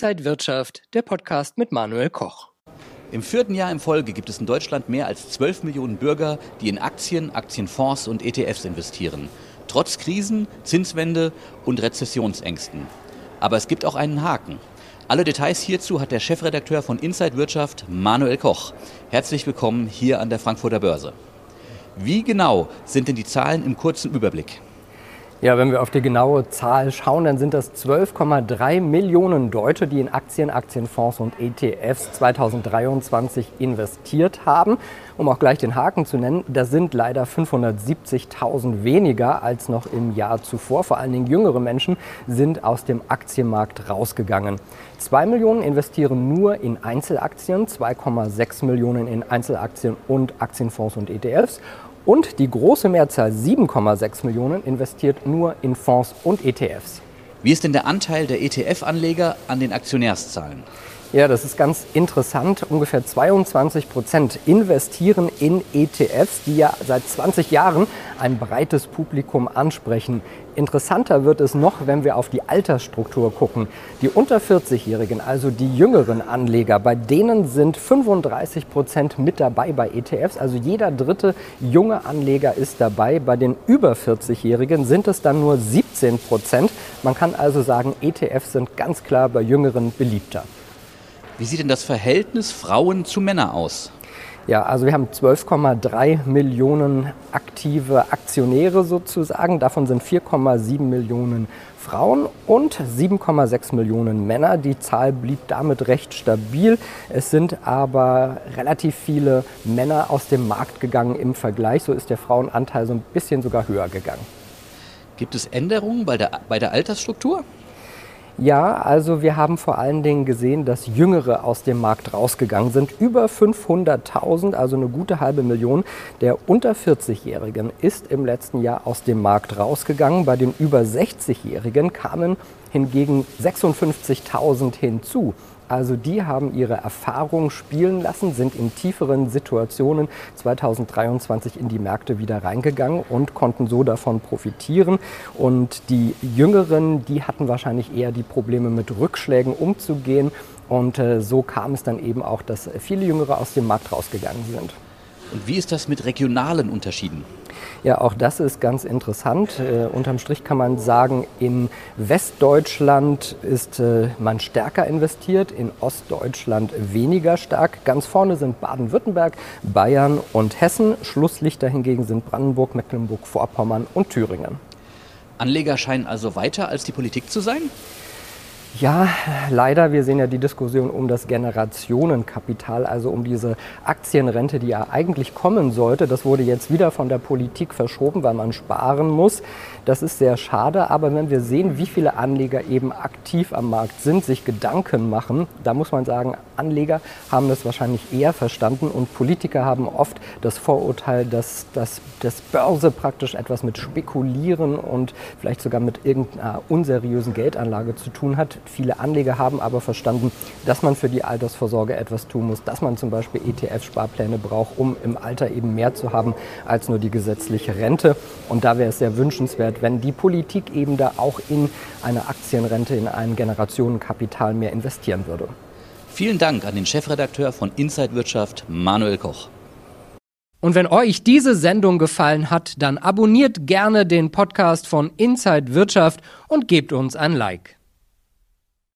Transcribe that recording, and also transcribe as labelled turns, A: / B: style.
A: Inside Wirtschaft, der Podcast mit Manuel Koch.
B: Im vierten Jahr in Folge gibt es in Deutschland mehr als 12 Millionen Bürger, die in Aktien, Aktienfonds und ETFs investieren. Trotz Krisen, Zinswende und Rezessionsängsten. Aber es gibt auch einen Haken. Alle Details hierzu hat der Chefredakteur von Inside Wirtschaft, Manuel Koch. Herzlich willkommen hier an der Frankfurter Börse. Wie genau sind denn die Zahlen im kurzen Überblick?
A: Ja, wenn wir auf die genaue Zahl schauen, dann sind das 12,3 Millionen Deutsche, die in Aktien, Aktienfonds und ETFs 2023 investiert haben. Um auch gleich den Haken zu nennen, das sind leider 570.000 weniger als noch im Jahr zuvor. Vor allen Dingen jüngere Menschen sind aus dem Aktienmarkt rausgegangen. Zwei Millionen investieren nur in Einzelaktien, 2,6 Millionen in Einzelaktien und Aktienfonds und ETFs und die große Mehrzahl, 7,6 Millionen, investiert nur in Fonds und ETFs.
B: Wie ist denn der Anteil der ETF-Anleger an den Aktionärszahlen?
A: Ja, das ist ganz interessant. Ungefähr 22 Prozent investieren in ETFs, die ja seit 20 Jahren ein breites Publikum ansprechen. Interessanter wird es noch, wenn wir auf die Altersstruktur gucken. Die unter 40-Jährigen, also die jüngeren Anleger, bei denen sind 35 Prozent mit dabei bei ETFs. Also jeder dritte junge Anleger ist dabei. Bei den über 40-Jährigen sind es dann nur 17 Prozent. Man kann also sagen, ETFs sind ganz klar bei Jüngeren beliebter.
B: Wie sieht denn das Verhältnis Frauen zu Männern aus?
A: Ja, also wir haben 12,3 Millionen aktive Aktionäre sozusagen. Davon sind 4,7 Millionen Frauen und 7,6 Millionen Männer. Die Zahl blieb damit recht stabil. Es sind aber relativ viele Männer aus dem Markt gegangen im Vergleich. So ist der Frauenanteil so ein bisschen sogar höher gegangen.
B: Gibt es Änderungen bei der, bei der Altersstruktur?
A: Ja, also wir haben vor allen Dingen gesehen, dass Jüngere aus dem Markt rausgegangen sind. Über 500.000, also eine gute halbe Million der unter 40-Jährigen ist im letzten Jahr aus dem Markt rausgegangen. Bei den über 60-Jährigen kamen hingegen 56.000 hinzu. Also die haben ihre Erfahrung spielen lassen, sind in tieferen Situationen 2023 in die Märkte wieder reingegangen und konnten so davon profitieren. Und die Jüngeren, die hatten wahrscheinlich eher die Probleme mit Rückschlägen umzugehen. Und äh, so kam es dann eben auch, dass viele Jüngere aus dem Markt rausgegangen sind.
B: Und wie ist das mit regionalen Unterschieden?
A: Ja, auch das ist ganz interessant. Äh, unterm Strich kann man sagen, in Westdeutschland ist äh, man stärker investiert, in Ostdeutschland weniger stark. Ganz vorne sind Baden-Württemberg, Bayern und Hessen. Schlusslichter hingegen sind Brandenburg, Mecklenburg-Vorpommern und Thüringen.
B: Anleger scheinen also weiter als die Politik zu sein?
A: Ja, leider, wir sehen ja die Diskussion um das Generationenkapital, also um diese Aktienrente, die ja eigentlich kommen sollte. Das wurde jetzt wieder von der Politik verschoben, weil man sparen muss. Das ist sehr schade, aber wenn wir sehen, wie viele Anleger eben aktiv am Markt sind, sich Gedanken machen, da muss man sagen, Anleger haben das wahrscheinlich eher verstanden und Politiker haben oft das Vorurteil, dass, dass, dass Börse praktisch etwas mit Spekulieren und vielleicht sogar mit irgendeiner unseriösen Geldanlage zu tun hat. Viele Anleger haben aber verstanden, dass man für die Altersvorsorge etwas tun muss, dass man zum Beispiel ETF-Sparpläne braucht, um im Alter eben mehr zu haben als nur die gesetzliche Rente. Und da wäre es sehr wünschenswert, wenn die Politik eben da auch in eine Aktienrente, in ein Generationenkapital mehr investieren würde.
B: Vielen Dank an den Chefredakteur von Inside Wirtschaft, Manuel Koch.
A: Und wenn euch diese Sendung gefallen hat, dann abonniert gerne den Podcast von Inside Wirtschaft und gebt uns ein Like.